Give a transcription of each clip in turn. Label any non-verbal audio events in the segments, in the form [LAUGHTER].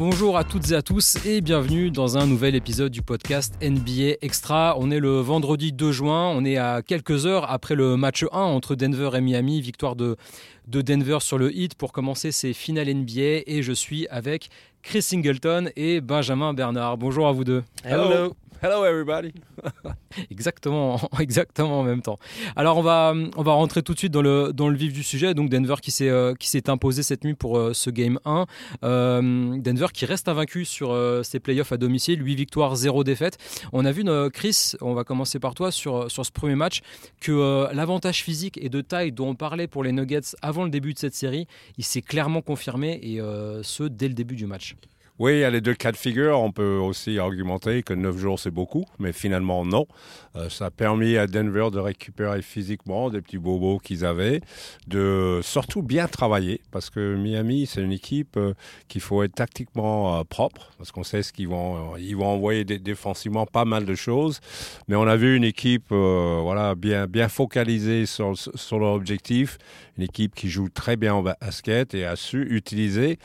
Bonjour à toutes et à tous et bienvenue dans un nouvel épisode du podcast NBA Extra. On est le vendredi 2 juin, on est à quelques heures après le match 1 entre Denver et Miami, victoire de, de Denver sur le hit pour commencer ses finales NBA et je suis avec Chris Singleton et Benjamin Bernard. Bonjour à vous deux. Hello. Hello everybody. [LAUGHS] exactement, [LAUGHS] exactement en même temps. Alors on va, on va rentrer tout de suite dans le, dans le vif du sujet. Donc Denver qui s'est, euh, qui s'est imposé cette nuit pour euh, ce game 1. Euh, Denver qui reste invaincu sur ses playoffs à domicile, 8 victoires, 0 défaites. On a vu, Chris, on va commencer par toi sur, sur ce premier match, que l'avantage physique et de taille dont on parlait pour les Nuggets avant le début de cette série, il s'est clairement confirmé et ce dès le début du match. Oui, il y a les deux cas de figure. On peut aussi argumenter que 9 jours, c'est beaucoup, mais finalement, non. Euh, ça a permis à Denver de récupérer physiquement des petits bobos qu'ils avaient, de surtout bien travailler, parce que Miami, c'est une équipe euh, qu'il faut être tactiquement euh, propre, parce qu'on sait ce qu'ils vont, ils vont envoyer défensivement pas mal de choses, mais on a vu une équipe voilà, bien, bien focalisée sur, sur leur objectif, une équipe qui joue très bien au basket et a su utiliser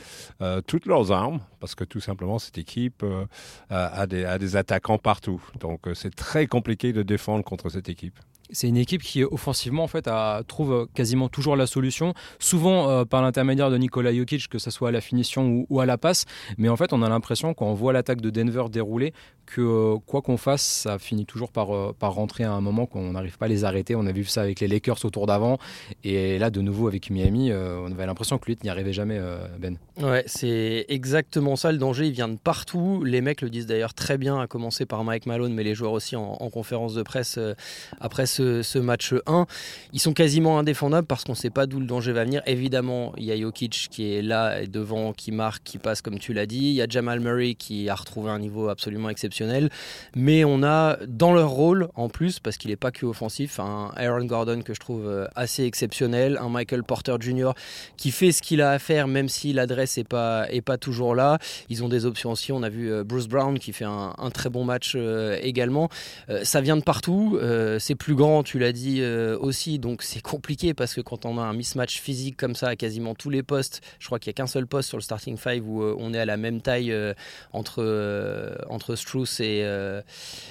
toutes leurs armes parce que tout simplement, cette équipe euh, a, des, attaquants partout. Donc, euh, c'est très compliqué de défendre contre cette équipe. C'est une équipe qui, offensivement, en fait, trouve quasiment toujours la solution, souvent euh, par l'intermédiaire de Nikola Jokic, que ce soit à la finition ou, à la passe. Mais en fait, on a l'impression, quand on voit l'attaque de Denver dérouler, que euh, quoi qu'on fasse, ça finit toujours par, euh, par rentrer à un moment qu'on n'arrive pas à les arrêter. On a vu ça avec les Lakers au tour d'avant. Et là, de nouveau, avec Miami, on avait l'impression que lui n'y arrivait jamais, Ben. Ouais, c'est exactement ça. Le danger, il vient de partout. Les mecs le disent d'ailleurs très bien, à commencer par Mike Malone, mais les joueurs aussi en, en conférence de presse après ce, match 1. Ils sont quasiment indéfendables parce qu'on ne sait pas d'où le danger va venir. Évidemment, il y a Jokic qui est là et devant, qui marque, qui passe comme tu l'as dit. Il y a Jamal Murray qui a retrouvé un niveau absolument exceptionnel. Mais on a dans leur rôle, en plus, parce qu'il n'est pas que offensif, un Aaron Gordon que je trouve euh, assez exceptionnel, un Michael Porter Jr. qui fait ce qu'il a à faire, même si l'adresse n'est pas, est pas toujours là. Ils ont des options aussi. On a vu euh, Bruce Brown qui fait un, très bon match euh, également. ça vient de partout. c'est plus grand tu l'as dit euh, aussi, donc c'est compliqué parce que quand on a un mismatch physique comme ça à quasiment tous les postes, je crois qu'il n'y a qu'un seul poste sur le starting five où euh, on est à la même taille euh, entre, entre Struce et,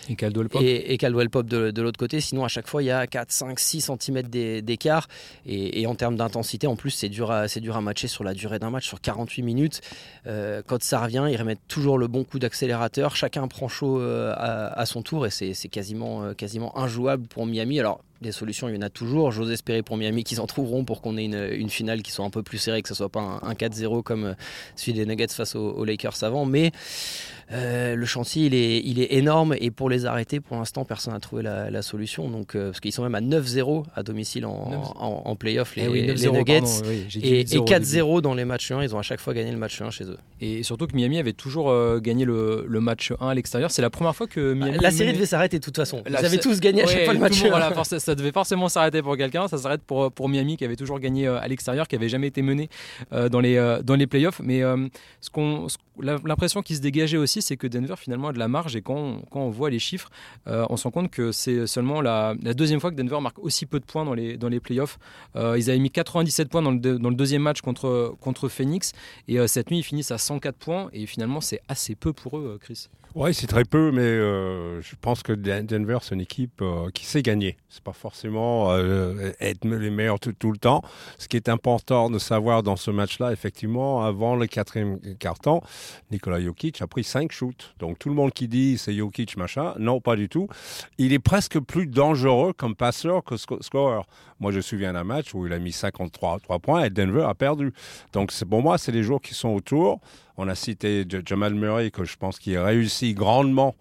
et Caldwell Pop, et, Caldwell Pop de, l'autre côté. Sinon, à chaque fois, il y a 4, 5, 6 cm d'écart. Et, en termes d'intensité, en plus, c'est dur, à, dur à matcher sur la durée d'un match, sur 48 minutes. quand ça revient, ils remettent toujours le bon coup d'accélérateur. Chacun prend chaud à, à, son tour et c'est quasiment, quasiment injouable pour Miami alors, des solutions, il y en a toujours. J'ose espérer pour Miami qu'ils en trouveront pour qu'on ait une, finale qui soit un peu plus serrée, que ce soit pas un, 4-0 comme euh, celui des Nuggets face aux, Lakers avant. Mais euh, le chantier, il est, il est énorme et pour les arrêter, pour l'instant, personne n'a trouvé la, solution. Donc, euh, parce qu'ils sont même à 9-0 à domicile en, en, playoff, les, eh Nuggets, et, 4-0 dans les matchs 1. Ils ont à chaque fois gagné le match 1 chez eux. Et surtout que Miami avait toujours gagné le, match 1 à l'extérieur. C'est la première fois que Miami. La série devait s'arrêter de toute façon. Ils avaient tous gagné à chaque fois le match 1 ça devait forcément s'arrêter pour quelqu'un. Ça s'arrête pour, pour Miami qui avait toujours gagné euh, à l'extérieur, qui avait jamais été mené euh, dans les, euh, dans les playoffs. Mais ce qu'on, l'impression qui se dégageait aussi, c'est que Denver finalement a de la marge. Et quand on, quand on voit les chiffres, on se rend compte que c'est seulement la, deuxième fois que Denver marque aussi peu de points dans les, dans les playoffs. ils avaient mis 97 points dans le, dans le deuxième match contre, contre Phoenix. Et cette nuit, ils finissent à 104 points. Et finalement, c'est assez peu pour eux, Chris. Oui, c'est très peu, mais euh, je pense que Denver, c'est une équipe euh, qui sait gagner. C'est pas forcément euh, être les meilleurs tout, le temps. Ce qui est important de savoir dans ce match-là, effectivement, avant le quatrième quart-temps, Nikola Jokic a pris cinq shoots. Donc tout le monde qui dit c'est Jokic machin, non, pas du tout. Il est presque plus dangereux comme passeur que scorer. Moi, je me souviens d'un match où il a mis 53 3 points et Denver a perdu. Donc pour moi, c'est les joueurs qui sont autour. On a cité Jamal Murray, que je pense qu'il réussit grandement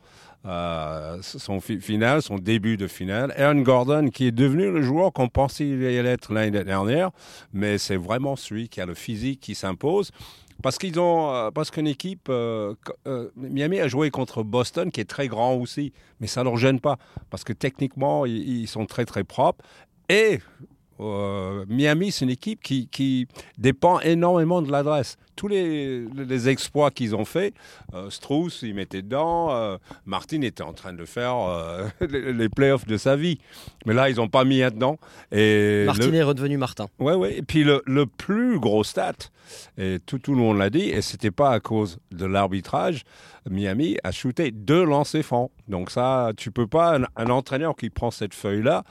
euh, son final, son début de finale. Aaron Gordon, qui est devenu le joueur qu'on pensait il allait être l'année dernière, mais c'est vraiment celui qui a le physique qui s'impose. Parce qu'ils ont, euh, parce qu'une équipe, euh, Miami a joué contre Boston, qui est très grand aussi, mais ça ne leur gêne pas, parce que techniquement, ils sont très très propres. Et Miami, c'est une équipe qui, qui, dépend énormément de l'adresse. tous les, les exploits qu'ils ont fait, euh, Strauss, il mettait dedans, euh, Martin était en train de faire euh, [LAUGHS] les, les playoffs de sa vie. Mais là, ils n'ont pas mis dedans. Et Martin le- est redevenu Martin. Ouais, ouais. Et puis le, le plus gros stat, et tout, tout le monde l'a dit, et c'était pas à cause de l'arbitrage, Miami a shooté deux lancers francs. Donc ça, tu peux pas, un, un entraîneur qui prend cette feuille-là,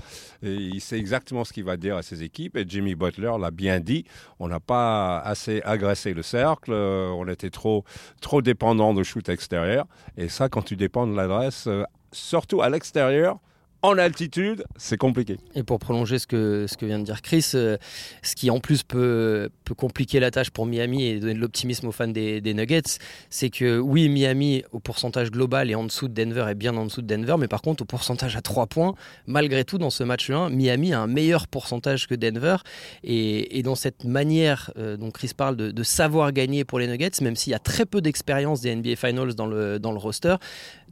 et il sait exactement ce qu'il va dire à ses équipes, et Jimmy Butler l'a bien dit, on n'a pas assez agressé le cercle, euh, on était trop, trop dépendant de shoot extérieur, et ça, quand tu dépends de l'adresse, euh, surtout à l'extérieur, en altitude, c'est compliqué. Et pour prolonger ce que, ce que vient de dire Chris, euh, ce qui en plus peut, peut compliquer la tâche pour Miami et donner de l'optimisme aux fans des, Nuggets, c'est que oui, Miami au pourcentage global est en dessous de Denver et bien en dessous de Denver, mais par contre au pourcentage à 3 points, malgré tout dans ce match 1, Miami a un meilleur pourcentage que Denver. Et, et dans cette manière euh, dont Chris parle de, de savoir gagner pour les Nuggets, même s'il y a très peu d'expérience des NBA Finals dans le, dans le roster,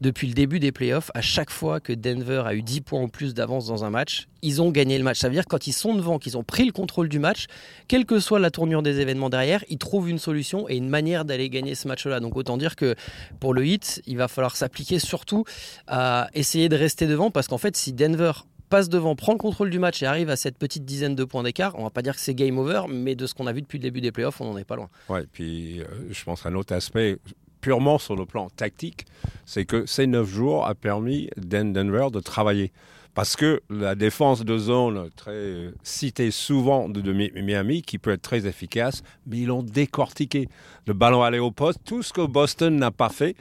depuis le début des playoffs, à chaque fois que Denver a eu 10 points en plus d'avance dans un match, ils ont gagné le match. Ça veut dire quand ils sont devant, qu'ils ont pris le contrôle du match, quelle que soit la tournure des événements derrière, ils trouvent une solution et une manière d'aller gagner ce match-là. Donc autant dire que pour le hit, il va falloir s'appliquer surtout à essayer de rester devant parce qu'en fait, si Denver passe devant, prend le contrôle du match et arrive à cette petite dizaine de points d'écart, on va pas dire que c'est game over, mais de ce qu'on a vu depuis le début des playoffs, on n'en est pas loin. Ouais, puis euh, je pense qu'un autre aspect, purement sur le plan tactique, c'est que ces neuf jours a permis Dan Denver de travailler. Parce que la défense de zone, très euh, citée souvent de, de Mi- Miami, qui peut être très efficace, mais ils l'ont décortiqué. Le ballon allait au poste, tout ce que Boston n'a pas fait,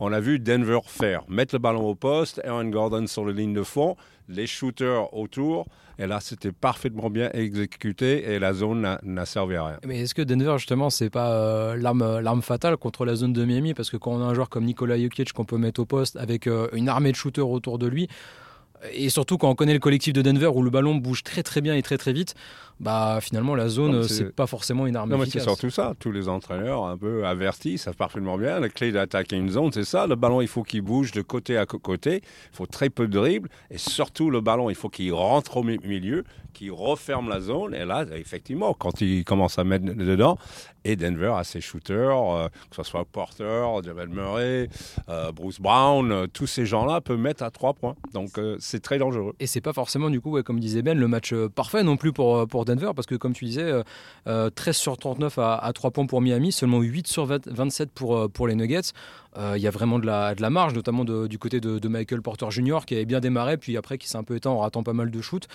on a vu Denver faire. Mettre le ballon au poste, Aaron Gordon sur la ligne de fond, les shooters autour, et là c'était parfaitement bien exécuté et la zone n'a- servi à rien. Mais est-ce que Denver, justement, c'est pas euh, l'arme, l'arme fatale contre la zone de Miami? Parce que quand on a un joueur comme Nikola Jokic qu'on peut mettre au poste avec euh, une armée de shooters autour de lui, et surtout quand on connaît le collectif de Denver où le ballon bouge très très bien et très très vite, bah finalement la zone, c'est- pas forcément une arme Non, mais c'est efficace. surtout ça. Tous les entraîneurs un peu avertis savent parfaitement bien. La clé d'attaquer une zone, c'est ça. Le ballon, il faut qu'il bouge de côté à côté. Il faut très peu de dribble. Et surtout, le ballon, il faut qu'il rentre au mi- milieu, qu'il referme la zone. Et là, effectivement, quand il commence à mettre dedans, et Denver a ses shooters, euh, que ce soit Porter, Javel Murray, euh, Bruce Brown, euh, tous ces gens-là peuvent mettre à trois points. Donc, c'est très dangereux. Et c'est pas forcément, du coup, ouais, comme disait Ben, le match parfait non plus pour, pour Denver, parce que comme tu disais, euh, euh, 13 sur 39 à, à 3 points pour Miami, seulement 8 sur 20 27 pour, euh, pour les Nuggets. Euh, Il y a vraiment de la, de la marge, notamment de- du côté de, de Michael Porter Jr., qui avait bien démarré, puis après qui s'est un peu éteint en ratant pas mal de shoots.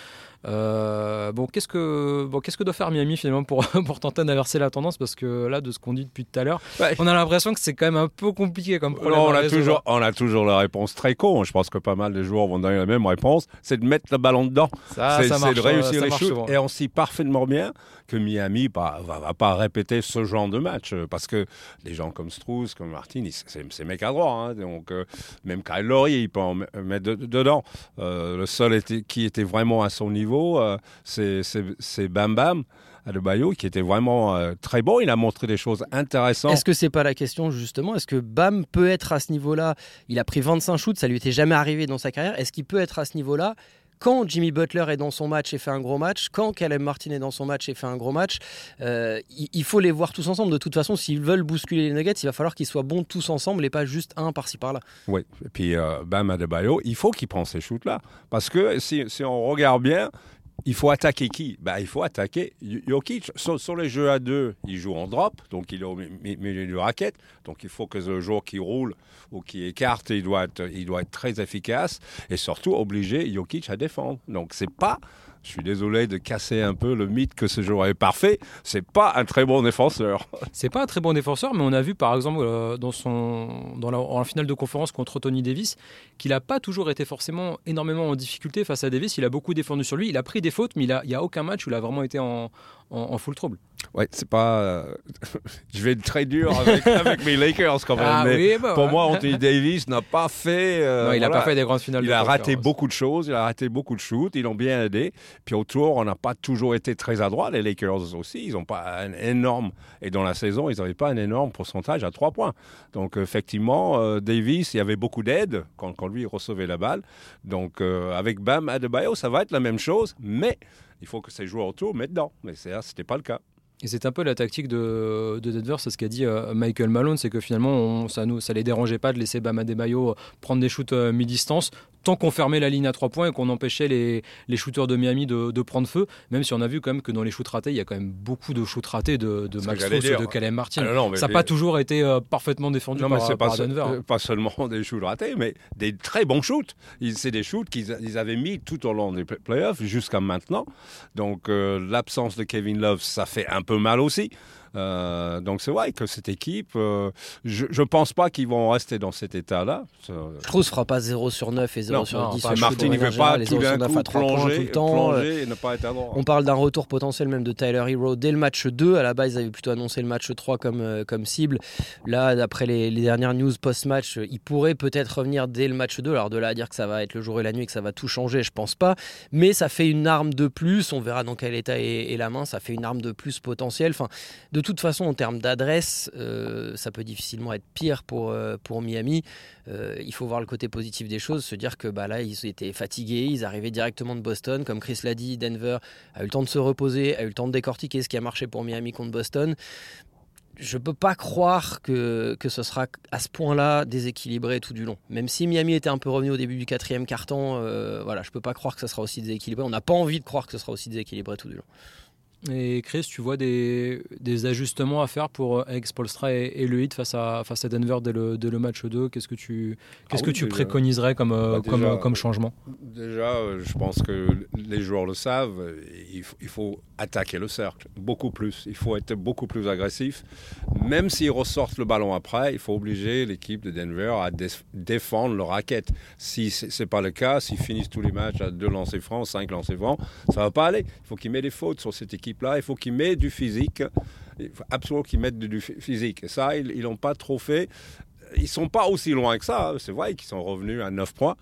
Euh, bon, qu'est-ce que bon, qu'est-ce que doit faire Miami finalement pour, [LAUGHS] pour tenter d'inverser la tendance? Parce que là, de ce qu'on dit depuis tout à l'heure, Ouais. on a l'impression que c'est quand même un peu compliqué comme problème. Non, on, a toujours, on a toujours la réponse très con. Je pense que pas mal de joueurs vont donner la même réponse. C'est de mettre le ballon dedans. ça, c'est ça c'est marche, de euh, réussir ça les shoots. souvent. Et on sait parfaitement bien que Miami bah, va, pas répéter ce genre de match euh, parce que des gens comme Strauss, comme Martin, c'est mec à droit. hein. donc euh, même Kyle Lowry, il peut en me- mettre de- dedans. Euh, le seul qui était vraiment à son niveau, euh, c'est Bam Bam. Adebayo, qui était vraiment euh, très bon, il a montré des choses intéressantes. Est-ce que c'est pas la question justement? Est-ce que Bam peut être à ce niveau-là? Il a pris 25 shoots, ça lui était jamais arrivé dans sa carrière. Est-ce qu'il peut être à ce niveau-là? Quand Jimmy Butler est dans son match et fait un gros match, quand Caleb Martin est dans son match et fait un gros match, euh, il, faut les voir tous ensemble. De toute façon, s'ils veulent bousculer les Nuggets, il va falloir qu'ils soient bons tous ensemble et pas juste un par-ci par-là. Oui, et puis euh, Bam Adebayo, il faut qu'il prenne ces shoots-là. Parce que si on regarde bien, il faut attaquer qui? Bah, Il faut attaquer Jokic. Sur, les jeux à deux, il joue en drop, donc il est au mi- mi- milieu du racket. Donc il faut que le joueur qui roule ou qui écarte, il doit être, il doit être très efficace. Et surtout, obliger Jokic à défendre. Donc c'est pas... Je suis désolé de casser un peu le mythe que ce joueur est parfait. C'est pas un très bon défenseur. [LAUGHS] C'est pas un très bon défenseur, mais on a vu par exemple euh, dans, son, la, en finale de conférence contre Tony Davis qu'il n'a pas toujours été forcément énormément en difficulté face à Davis. Il a beaucoup défendu sur lui. Il a pris des fautes, mais il n'y a, aucun match où il a vraiment été en, en, en full trouble. Ouais, c'est pas. euh, [LAUGHS] je vais être très dur avec, [LAUGHS] avec mes Lakers quand même. Ah mais oui, bah pour ouais. moi, Anthony Davis n'a pas fait. euh, Non, il n'a voilà. pas fait des grandes finales Il de a raté beaucoup de choses, il a raté beaucoup de shoots, ils l'ont bien aidé. Puis autour, on n'a pas toujours été très adroit. Les Lakers aussi, ils n'ont pas un énorme. Et dans la saison, ils n'avaient pas un énorme pourcentage à trois points. Donc effectivement, euh, Davis, il y avait beaucoup d'aide quand, quand lui recevait la balle. Donc euh, avec Bam Adebayo, ça va être la même chose, mais il faut que ces joueurs autour mettent dedans. Mais c'est- ce n'était pas le cas. Et c'est un peu la tactique de, Denver, c'est ce qu'a dit euh, Michael Malone, c'est que finalement, ça ne les dérangeait pas de laisser Bama Debayo prendre des shoots euh, mi-distance, tant qu'on fermait la ligne à trois points et qu'on empêchait les, les, shooters de Miami de, prendre feu, même si on a vu quand même que dans les shoots ratés, il y a quand même beaucoup de shoots ratés de, de Max Strauss et de Caleb Martin. Ah ça n'a pas toujours été parfaitement défendu non, par, par Denver. Hein. Pas seulement des shoots ratés, mais des très bons shoots. C'est des shoots qu'ils avaient mis tout au long des playoffs jusqu'à maintenant. Donc l'absence de Kevin Love, ça fait un peu mal aussi. Euh, donc c'est vrai que cette équipe, euh, je ne pense pas qu'ils vont rester dans cet état-là. Trousse fera pas 0 sur 9 et 0 sur 10. Martin ne veut pas tout d'un coup plonger, tout le temps. et ne pas être à On parle d'un retour potentiel même de Tyler Hero dès le match 2. À la base, ils avaient plutôt annoncé le match 3 comme, euh, comme cible. Là, d'après les, dernières news post-match, il pourrait peut-être revenir dès le match 2. Alors de là à dire que ça va être le jour et la nuit, que ça va tout changer, je pense pas. Mais ça fait une arme de plus. On verra dans quel état est, la main. Ça fait une arme de plus potentielle. Enfin, de toute façon, en termes d'adresse, euh, ça peut difficilement être pire pour, euh, pour Miami. Euh, il faut voir le côté positif des choses, se dire que bah, là, ils étaient fatigués, ils arrivaient directement de Boston. Comme Chris l'a dit, Denver a eu le temps de se reposer, a eu le temps de décortiquer ce qui a marché pour Miami contre Boston. Je ne peux pas croire que, que ce sera à ce point-là déséquilibré tout du long. Même si Miami était un peu revenu au début du quatrième carton, voilà, je ne peux pas croire que ce sera aussi déséquilibré. On n'a pas envie de croire que ce sera aussi déséquilibré tout du long. Et Chris, tu vois des, des, ajustements à faire pour euh, Alex Polstra et, le hit face à, face à Denver dès le, le match 2 Qu'est-ce que tu, qu'est-ce ah que tu préconiserais comme, euh, comme, comme, changement? Déjà, euh, je pense que les joueurs le savent, il faut, il faut, attaquer le cercle beaucoup plus. Il faut être beaucoup plus agressif. Même s'ils ressortent le ballon après, il faut obliger l'équipe de Denver à défendre leur raquette. Si ce n'est pas le cas, s'ils finissent tous les matchs à deux lancers francs, cinq lancers francs, ça ne va pas aller. Il faut qu'ils mettent des fautes sur cette équipe là il faut qu'ils mettent du physique. Il faut absolument qu'ils mettent du physique. Et ça, ils n'ont pas trop fait ils sont pas aussi loin que ça. Hein. C'est vrai qu'ils sont revenus à 9 points.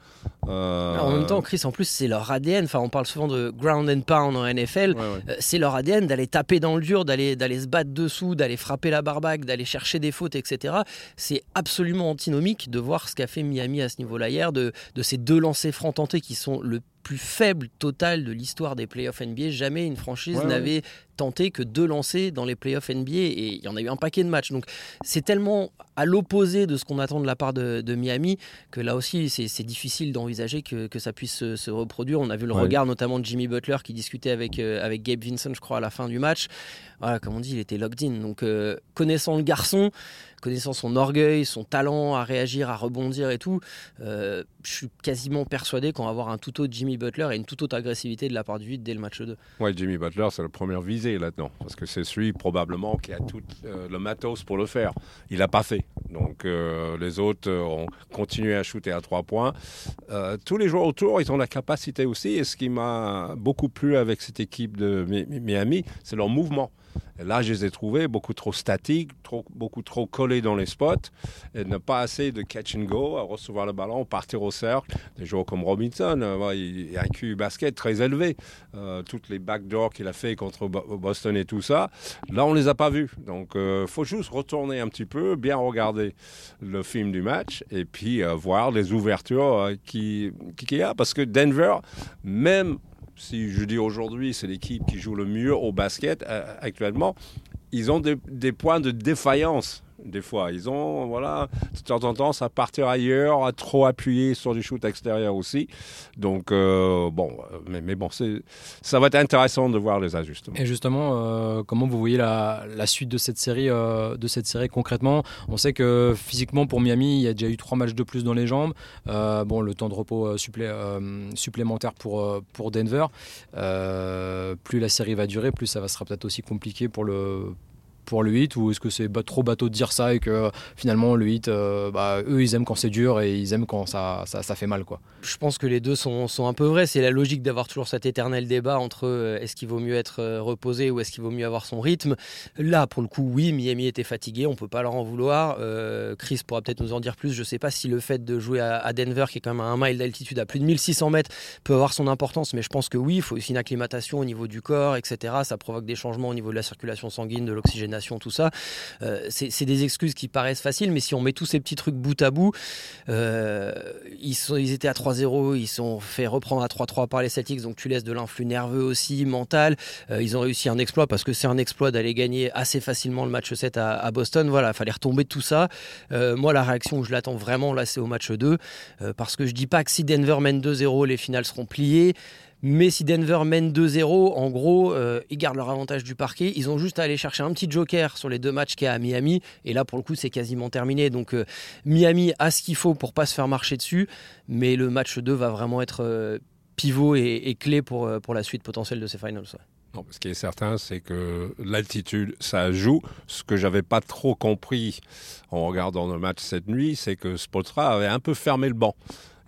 Euh, en même temps, Chris, en plus, c'est leur ADN. Enfin, on parle souvent de ground and pound en NFL. Euh, c'est leur ADN d'aller taper dans le dur, d'aller, d'aller se battre dessous, d'aller frapper la barbaque, d'aller chercher des fautes, etc. C'est absolument antinomique de voir ce qu'a fait Miami à ce niveau-là hier, de, de ces deux lancers francs tentés qui sont le plus faible total de l'histoire des playoffs NBA. Jamais une franchise n'avait tenté que deux lancers dans les playoffs NBA et il y en a eu un paquet de matchs. Donc c'est tellement à l'opposé de ce qu'on attend de la part de, Miami que là aussi c'est difficile d'envisager que, ça puisse se, reproduire. On a vu le regard notamment de Jimmy Butler qui discutait avec, euh, avec Gabe Vincent, je crois, à la fin du match. Voilà, comme on dit, il était locked in. Donc euh, connaissant le garçon, connaissant son orgueil, son talent à réagir, à rebondir et tout, euh, je suis quasiment persuadé qu'on va avoir un tout autre Jimmy Butler et une toute autre agressivité de la part du 8 dès le match 2. Ouais, Jimmy Butler, c'est la première visée là-dedans, parce que c'est celui probablement qui a tout euh, le matos pour le faire. Il n'a pas fait. Donc euh, les autres ont continué à shooter à trois points. tous les joueurs autour, ils ont la capacité aussi, et ce qui m'a beaucoup plu avec cette équipe de Miami, c'est leur mouvement. Là, je les ai trouvés beaucoup trop statiques, beaucoup trop collés dans les spots, et ne pas assez de catch and go, à recevoir le ballon, partir au cercle. Des joueurs comme Robinson, euh, il a un QI basket très élevé. Euh, toutes les backdoors qu'il a fait contre Boston et tout ça, là, on ne les a pas vus. Donc, il euh, faut juste retourner un petit peu, bien regarder le film du match, et puis voir les ouvertures qu'il qui y a. Parce que Denver, même si je dis aujourd'hui, c'est l'équipe qui joue le mieux au basket euh, actuellement, ils ont des, points de défaillance des fois. Ils ont, voilà, de temps en temps, à partir ailleurs, à trop appuyer sur du shoot extérieur aussi. Donc, euh, bon, mais, bon, ça va être intéressant de voir les ajustements. Et justement, euh, comment vous voyez la, suite de cette série, euh, de cette série concrètement? On sait que physiquement, pour Miami, il y a déjà eu trois matchs de plus dans les jambes. bon, le temps de repos supplémentaire pour, pour Denver. plus la série va durer, plus ça va sera peut-être aussi compliqué pour le pour le hit ou est-ce que c'est trop bateau de dire ça et que finalement le hit, euh, bah, eux ils aiment quand c'est dur et ils aiment quand ça, ça, fait mal quoi. Je pense que les deux sont, un peu vrais. C'est la logique d'avoir toujours cet éternel débat entre euh, est-ce qu'il vaut mieux être euh, reposé ou est-ce qu'il vaut mieux avoir son rythme. Là pour le coup oui, Miami était fatigué, on peut pas leur en vouloir. Chris pourra peut-être nous en dire plus. Je sais pas si le fait de jouer à, Denver qui est quand même à un mile d'altitude à plus de 1600 mètres peut avoir son importance, mais je pense que oui, il faut aussi une acclimatation au niveau du corps, etc. Ça provoque des changements au niveau de la circulation sanguine, de l'oxygène Tout ça. c'est des excuses qui paraissent faciles, mais si on met tous ces petits trucs bout à bout, ils, sont, ils étaient à 3-0, ils sont fait reprendre à 3-3 par les Celtics, donc tu laisses de l'influx nerveux aussi, mental. ils ont réussi un exploit parce que c'est un exploit d'aller gagner assez facilement le match 7 à, à Boston. Voilà, il fallait retomber de tout ça. moi, la réaction, je l'attends vraiment, là, c'est au match 2, parce que je dis pas que si Denver mène 2-0, les finales seront pliées. Mais si Denver mène 2-0, en gros, euh, ils gardent leur avantage du parquet. Ils ont juste à aller chercher un petit joker sur les deux matchs qu'il y a à Miami. Et là, pour le coup, c'est quasiment terminé. Donc, euh, Miami a ce qu'il faut pour pas se faire marcher dessus. Mais le match 2 va vraiment être euh, pivot et, clé pour, pour la suite potentielle de ces finals. Non, ce qui est certain, c'est que l'altitude, ça joue. Ce que j'avais pas trop compris en regardant le match cette nuit, c'est que Spotra avait un peu fermé le banc.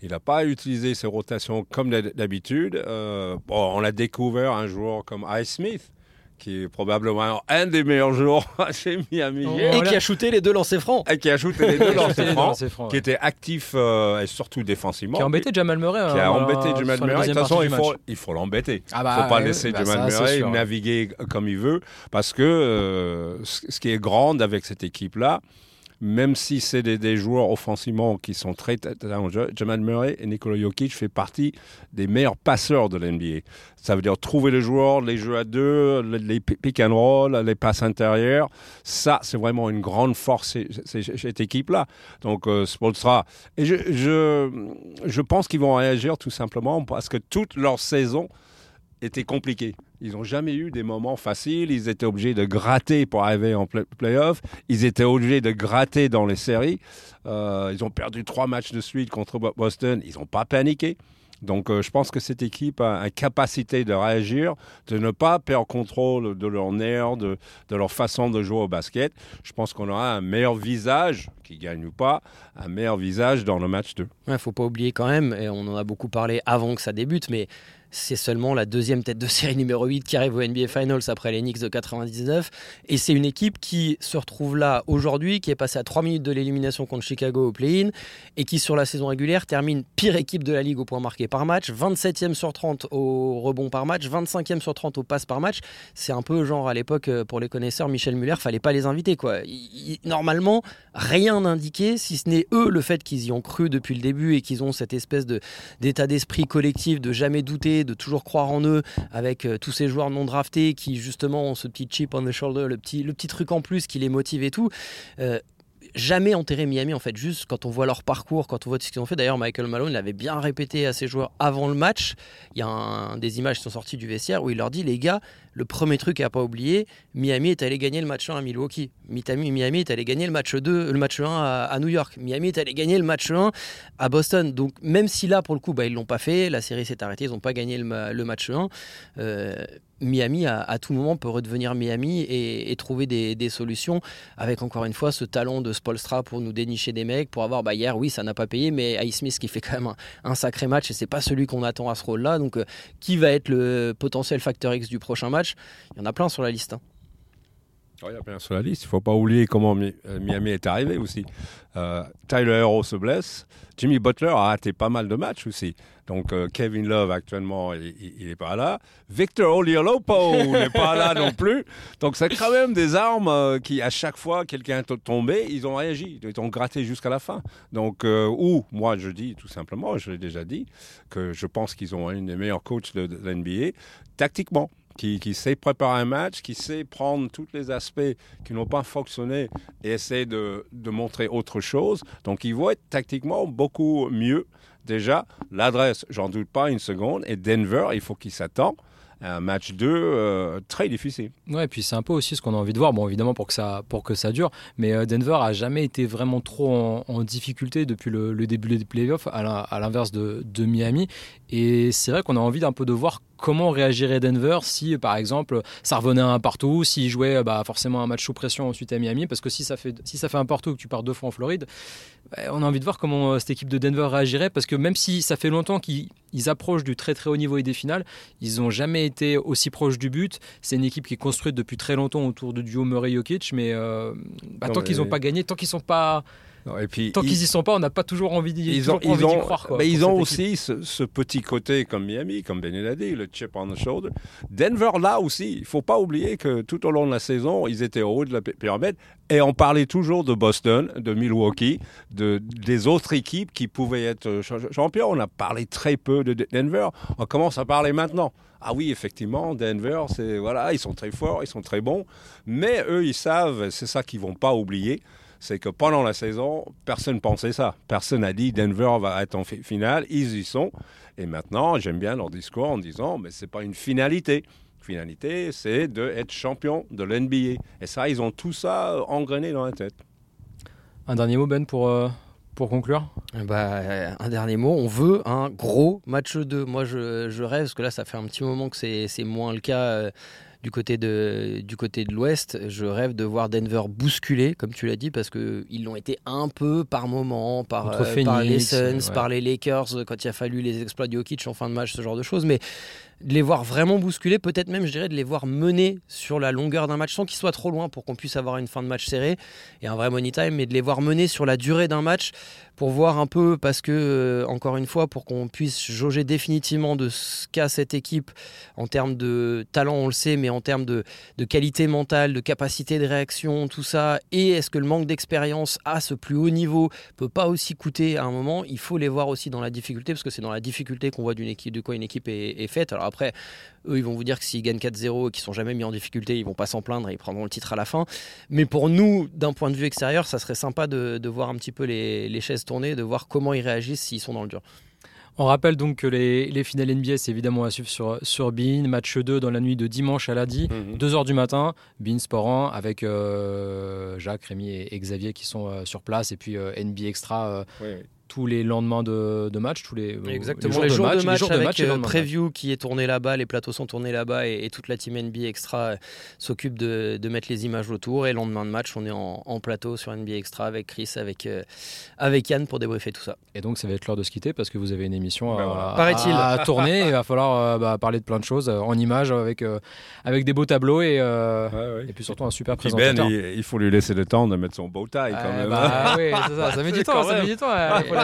Il n'a pas utilisé ses rotations comme d'habitude. Euh, bon, on a découvert un joueur comme Ice Smith qui est probablement un des meilleurs joueurs [LAUGHS] chez Miami. et qui a shooté les deux lancers francs. Et qui a shooté les deux [LAUGHS] lancers francs, qui était actif euh, et surtout défensivement. Qui a embêté Jamal Murray. Qui a hein, embêté Jamal Murray. De toute façon, il faut, il faut l'embêter. Il ne faut pas laisser bah Jamal Murray naviguer comme il veut. Parce que euh, ce qui est grand avec cette équipe-là, même si c'est des, joueurs offensivement qui sont très talentueux, Jamal Murray et Nikola Jokic fait partie des meilleurs passeurs de l'NBA. Ça veut dire trouver les joueurs, les jeux à deux, les pick and roll, les passes intérieures. Ça, c'est vraiment une grande force cette équipe-là. Donc, euh, Spolstra. Et je, pense qu'ils vont réagir tout simplement parce que toute leur saison était compliquée. Ils n'ont jamais eu des moments faciles. Ils étaient obligés de gratter pour arriver en playoff. Ils étaient obligés de gratter dans les séries. Euh, ils ont perdu trois matchs de suite contre Boston. Ils n'ont pas paniqué. Donc euh, je pense que cette équipe a une capacité de réagir, de ne pas perdre contrôle de leur nerfs, de, de leur façon de jouer au basket. Je pense qu'on aura un meilleur visage, qui gagne ou pas, un meilleur visage dans le match 2. Il ne faut pas oublier quand même, et on en a beaucoup parlé avant que ça débute, mais c'est seulement la deuxième tête de série numéro 8 qui arrive au NBA Finals après les Knicks de 99. Et c'est une équipe qui se retrouve là aujourd'hui, qui est passée à 3 minutes de l'élimination contre Chicago au play-in et qui, sur la saison régulière, termine pire équipe de la ligue au point marqué par match, 27e sur 30 au rebond par match, 25e sur 30 au passe par match. C'est un peu genre à l'époque, euh, pour les connaisseurs, Michel Muller, fallait pas les inviter. quoi. normalement, rien n'indiquait, si ce n'est eux, le fait qu'ils y ont cru depuis le début et qu'ils ont cette espèce d'état d'esprit collectif de jamais douter de toujours croire en eux, avec euh, tous ces joueurs non draftés qui justement ont ce petit chip on the shoulder, le petit, le petit truc en plus qui les motive et tout. Euh, jamais enterré Miami en fait. Juste quand on voit leur parcours quand on voit ce qu'ils ont fait. D'ailleurs Michael Malone l'avait bien répété à ses joueurs avant le match. Il y a des images qui sont sorties du vestiaire où il leur dit les gars le premier truc à pas oublier Miami est allé gagner le match 1 à Milwaukee. Miami est allé gagner le match 2 le match 1 à, New York. Miami est allé gagner le match 1 à Boston. Donc même si là pour le coup bah, ils l'ont pas fait la série s'est arrêtée ils n'ont pas gagné le, match 1 Miami, à, tout moment, peut redevenir Miami et, trouver des, solutions avec encore une fois ce talent de Spolstra pour nous dénicher des mecs, pour avoir, bah, hier, oui, ça n'a pas payé, mais Ice Smith qui fait quand même un, sacré match et c'est pas celui qu'on attend à ce rôle-là. Donc, euh, qui va être le potentiel facteur X du prochain match? Il y en a plein sur la liste. Hein. il y a plein sur la liste. Il ne faut pas oublier comment euh, Miami est arrivé aussi. Euh, Tyler Hero se blesse. Jimmy Butler a raté pas mal de matchs aussi. Donc euh, Kevin Love actuellement, il n'est pas là. Victor Oladipo [LAUGHS] n'est pas là non plus. Donc c'est quand même des armes euh, qui, à chaque fois quelqu'un est tombé, ils ont réagi, ils ont gratté jusqu'à la fin. Donc ou moi je dis tout simplement, je l'ai déjà dit, que je pense qu'ils ont une des meilleurs coachs de, de l'NBA tactiquement. Qui, sait préparer un match, qui sait prendre tous les aspects qui n'ont pas fonctionné et essayer de, montrer autre chose. Donc, ils vont être tactiquement beaucoup mieux Déjà, l'adresse, j'en doute pas une seconde. Et Denver, il faut qu'il s'attend un match 2 euh, très difficile. Ouais, et puis c'est un peu aussi ce qu'on a envie de voir. Bon, évidemment, pour que ça, dure, mais euh, Denver a jamais été vraiment trop en, difficulté depuis le, début des playoffs, à l'inverse de, Miami. Et c'est vrai qu'on a envie d'un peu de voir comment réagirait Denver si, par exemple, ça revenait à un partout, s'il jouait bah, forcément un match sous pression ensuite à Miami, parce que si ça fait, si ça fait un partout que tu pars deux fois en Floride, bah, on a envie de voir comment euh, cette équipe de Denver réagirait, parce que même si ça fait longtemps qu'ils approchent du très très haut niveau et des finales, ils n'ont jamais été aussi proches du but. C'est une équipe qui est construite depuis très longtemps autour de duo Murray-Jokic, mais euh, bah, tant qu'ils n'ont pas gagné, tant qu'ils sont pas et puis, Tant qu'ils y sont pas, on n'a pas toujours envie d'y croire. mais ils ont aussi ce, petit côté comme Miami, comme Ben a dit, le chip on the shoulder. Denver, là aussi, il faut pas oublier que tout au long de la saison, ils étaient au haut de la pyramide. Et on parlait toujours de Boston, de Milwaukee, de, des autres équipes qui pouvaient être champions. On a parlé très peu de Denver. On commence à parler maintenant. Ah oui, effectivement, Denver, c'est voilà, ils sont très forts, ils sont très bons, mais eux, ils savent, c'est ça qu'ils vont pas oublier, c'est que pendant la saison, personne pensait ça. Personne n'a dit Denver va être en finale, ils y sont. Et maintenant, j'aime bien leur discours en disant, mais c'est pas une finalité. Finalité, c'est d'être champion de l'NBA. Et ça, ils ont tout ça engrainé dans la tête. Un dernier mot, Ben, pour, euh, pour conclure? Bah, Un dernier mot, on veut un gros match 2. Moi, je, je, rêve, parce que là, ça fait un petit moment que c'est moins le cas. Du côté de, du côté de l'Ouest, je rêve de voir Denver bousculer, comme tu l'as dit, parce qu'ils l'ont été un peu par moment, par, euh, par les Suns, par les Lakers, quand il a fallu les exploits de Jokic en fin de match, ce genre de choses. Mais de les voir vraiment bousculer, peut-être même, je dirais, de les voir mener sur la longueur d'un match sans qu'ils soient trop loin pour qu'on puisse avoir une fin de match serrée et un vrai money time, mais de les voir mener sur la durée d'un match pour voir un peu, parce que, euh, encore une fois, pour qu'on puisse jauger définitivement de ce qu'a cette équipe en termes de talent, on le sait, mais en termes de, de qualité mentale, de capacité de réaction, tout ça, et est-ce que le manque d'expérience à ce plus haut niveau peut pas aussi coûter à un moment Il faut les voir aussi dans la difficulté, parce que c'est dans la difficulté qu'on voit d'une équipe, de quoi une équipe est, faite. Après, eux, ils vont vous dire que s'ils gagnent 4-0 et qu'ils sont jamais mis en difficulté, ils vont pas s'en plaindre et ils prendront le titre à la fin. Mais pour nous, d'un point de vue extérieur, ça serait sympa de, voir un petit peu les, chaises tourner, de voir comment ils réagissent s'ils sont dans le dur. On rappelle donc que les, finales NBA, c'est évidemment à suivre sur, sur Bein. Match 2 dans la nuit de dimanche à lundi, 2h mhm. du matin. Bein Sport avec euh, Jacques, Rémi et, Xavier qui sont euh, sur place. Et puis euh, NBA Extra tous les lendemains de, de match, tous les, Exactement, les, jours, de match, les avec euh, preview qui est tourné là-bas, les plateaux sont tournés là-bas et, toute la team NBA Extra euh, s'occupe de, de, mettre les images autour. Et lendemain de match, on est en, en plateau sur NBA Extra avec Chris, avec, euh, avec Yann pour débriefer tout ça. Et donc, ça va être l'heure de se quitter parce que vous avez une émission à, à, tourner. il va falloir bah, parler de plein de choses en images avec, avec des beaux tableaux et, et puis surtout un super ben, présentateur. Ben, il, faut lui laisser le temps de mettre son beau taille quand même. Bah, oui, ça, ça met du [LAUGHS] temps. Ça met du temps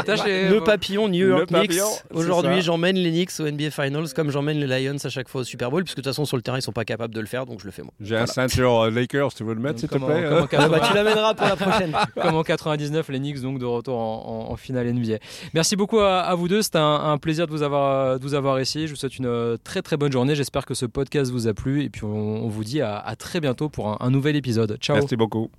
le papillon New York Knicks. Aujourd'hui, j'emmène les Knicks au NBA Finals comme j'emmène les Lions à chaque fois au Super Bowl, puisque de toute façon, sur le terrain, ils sont pas capables de le faire, donc je le fais moi. J'ai un ceinture euh, Lakers, tu veux le mettre, s'il te plaît hein ah bah, Tu l'amèneras pour la prochaine. [LAUGHS] comme en 99, les Knicks, donc de retour en, finale NBA. Merci beaucoup à, vous deux. C'était un, plaisir de vous avoir, de vous avoir ici. Je vous souhaite une euh, très très bonne journée. J'espère que ce podcast vous a plu. Et puis, on, vous dit à, très bientôt pour un, un nouvel épisode. Ciao. Merci beaucoup.